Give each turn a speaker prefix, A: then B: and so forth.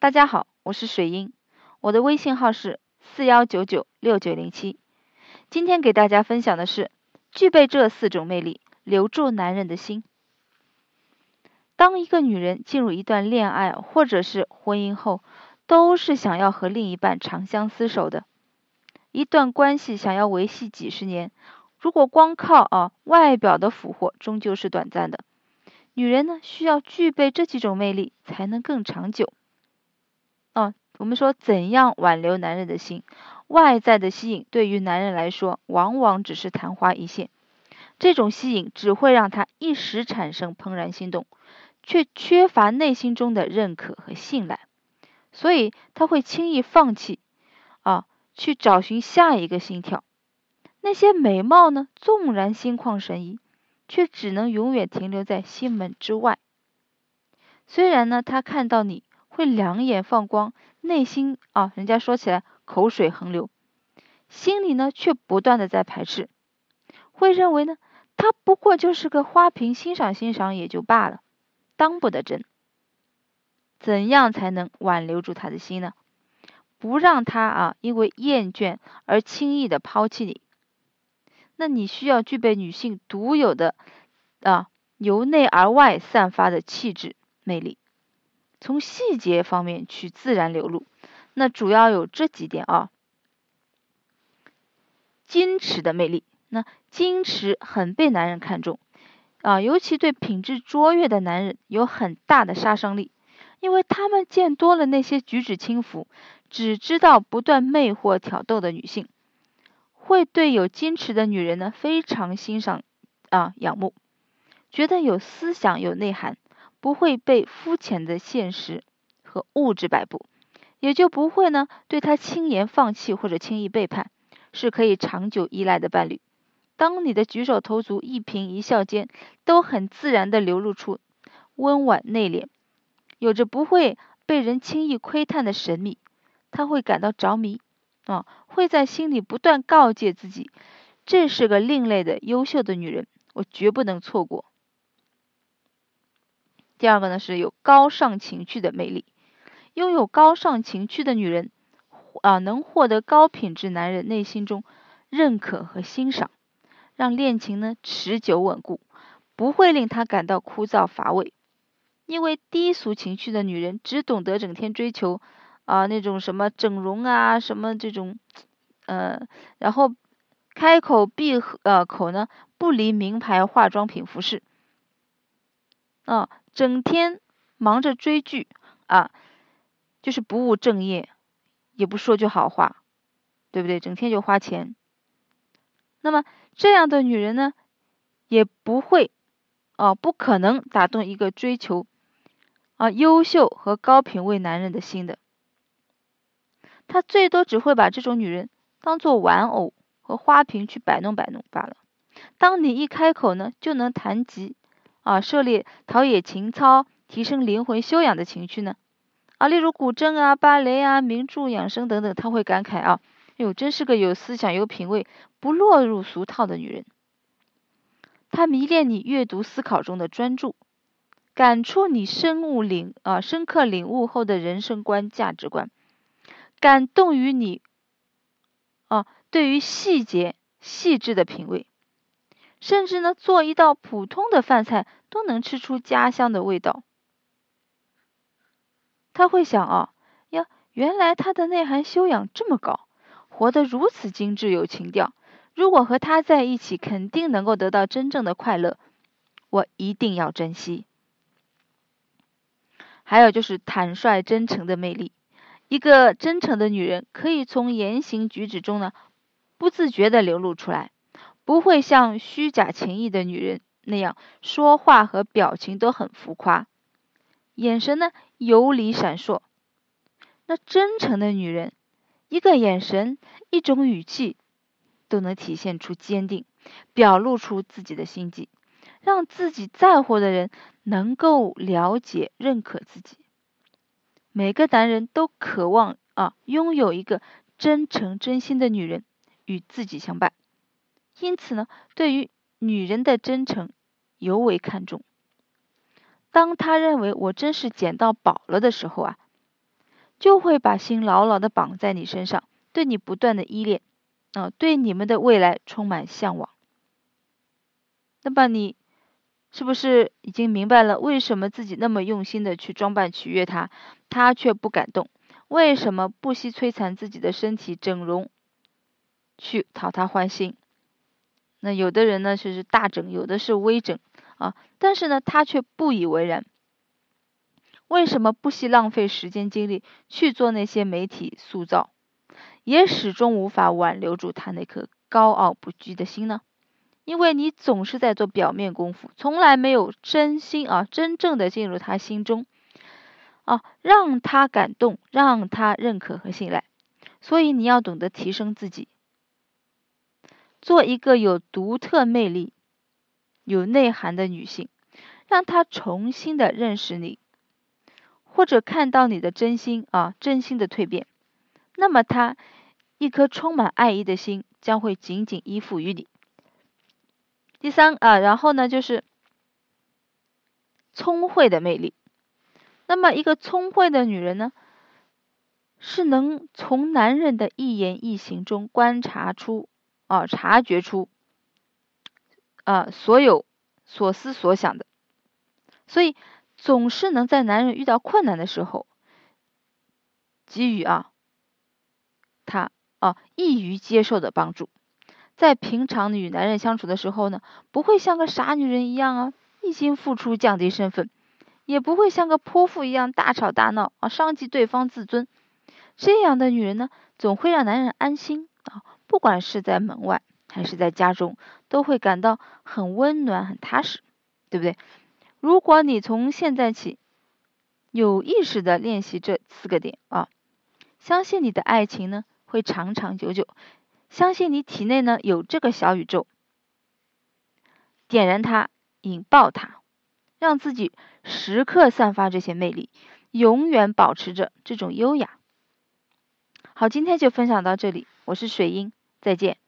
A: 大家好，我是水英，我的微信号是四幺九九六九零七。今天给大家分享的是，具备这四种魅力，留住男人的心。当一个女人进入一段恋爱或者是婚姻后，都是想要和另一半长相厮守的。一段关系想要维系几十年，如果光靠啊外表的俘获，终究是短暂的。女人呢，需要具备这几种魅力，才能更长久。我们说怎样挽留男人的心？外在的吸引对于男人来说，往往只是昙花一现。这种吸引只会让他一时产生怦然心动，却缺乏内心中的认可和信赖，所以他会轻易放弃啊，去找寻下一个心跳。那些美貌呢，纵然心旷神怡，却只能永远停留在心门之外。虽然呢，他看到你。会两眼放光，内心啊，人家说起来口水横流，心里呢却不断的在排斥，会认为呢他不过就是个花瓶，欣赏欣赏也就罢了，当不得真。怎样才能挽留住他的心呢？不让他啊因为厌倦而轻易的抛弃你。那你需要具备女性独有的啊由内而外散发的气质魅力。从细节方面去自然流露，那主要有这几点啊。矜持的魅力，那矜持很被男人看重啊，尤其对品质卓越的男人有很大的杀伤力，因为他们见多了那些举止轻浮、只知道不断魅惑挑逗的女性，会对有矜持的女人呢非常欣赏啊仰慕，觉得有思想有内涵。不会被肤浅的现实和物质摆布，也就不会呢对他轻言放弃或者轻易背叛，是可以长久依赖的伴侣。当你的举手投足、一颦一笑间都很自然的流露出温婉内敛，有着不会被人轻易窥探的神秘，他会感到着迷啊，会在心里不断告诫自己，这是个另类的优秀的女人，我绝不能错过。第二个呢是有高尚情趣的魅力，拥有高尚情趣的女人啊，能获得高品质男人内心中认可和欣赏，让恋情呢持久稳固，不会令他感到枯燥乏味。因为低俗情趣的女人只懂得整天追求啊那种什么整容啊什么这种，呃，然后开口闭呃口呢不离名牌化妆品服饰，啊。整天忙着追剧啊，就是不务正业，也不说句好话，对不对？整天就花钱。那么这样的女人呢，也不会哦，不可能打动一个追求啊优秀和高品位男人的心的。他最多只会把这种女人当做玩偶和花瓶去摆弄摆弄罢了。当你一开口呢，就能谈及。啊，涉猎陶冶情操、提升灵魂修养的情趣呢？啊，例如古筝啊、芭蕾啊、名著养生等等，他会感慨啊，哟，真是个有思想、有品味、不落入俗套的女人。他迷恋你阅读思考中的专注，感触你深悟领啊、深刻领悟后的人生观、价值观，感动于你啊对于细节细致的品味。甚至呢，做一道普通的饭菜都能吃出家乡的味道。他会想啊，呀，原来他的内涵修养这么高，活得如此精致有情调。如果和他在一起，肯定能够得到真正的快乐。我一定要珍惜。还有就是坦率真诚的魅力，一个真诚的女人可以从言行举止中呢，不自觉的流露出来。不会像虚假情意的女人那样说话和表情都很浮夸，眼神呢游离闪烁。那真诚的女人，一个眼神、一种语气，都能体现出坚定，表露出自己的心迹，让自己在乎的人能够了解、认可自己。每个男人都渴望啊，拥有一个真诚、真心的女人与自己相伴。因此呢，对于女人的真诚尤为看重。当他认为我真是捡到宝了的时候啊，就会把心牢牢的绑在你身上，对你不断的依恋，啊，对你们的未来充满向往。那么你是不是已经明白了为什么自己那么用心的去装扮取悦他，他却不感动？为什么不惜摧残自己的身体整容，去讨他欢心？那有的人呢，就是大整，有的是微整啊，但是呢，他却不以为然。为什么不惜浪费时间精力去做那些媒体塑造，也始终无法挽留住他那颗高傲不羁的心呢？因为你总是在做表面功夫，从来没有真心啊，真正的进入他心中啊，让他感动，让他认可和信赖。所以你要懂得提升自己。做一个有独特魅力、有内涵的女性，让她重新的认识你，或者看到你的真心啊，真心的蜕变，那么她一颗充满爱意的心将会紧紧依附于你。第三啊，然后呢就是聪慧的魅力。那么一个聪慧的女人呢，是能从男人的一言一行中观察出。啊，察觉出啊所有所思所想的，所以总是能在男人遇到困难的时候给予啊他啊易于接受的帮助。在平常与男人相处的时候呢，不会像个傻女人一样啊一心付出降低身份，也不会像个泼妇一样大吵大闹啊伤及对方自尊。这样的女人呢，总会让男人安心啊。不管是在门外还是在家中，都会感到很温暖、很踏实，对不对？如果你从现在起有意识的练习这四个点啊，相信你的爱情呢会长长久久，相信你体内呢有这个小宇宙，点燃它，引爆它，让自己时刻散发这些魅力，永远保持着这种优雅。好，今天就分享到这里，我是水英。再见。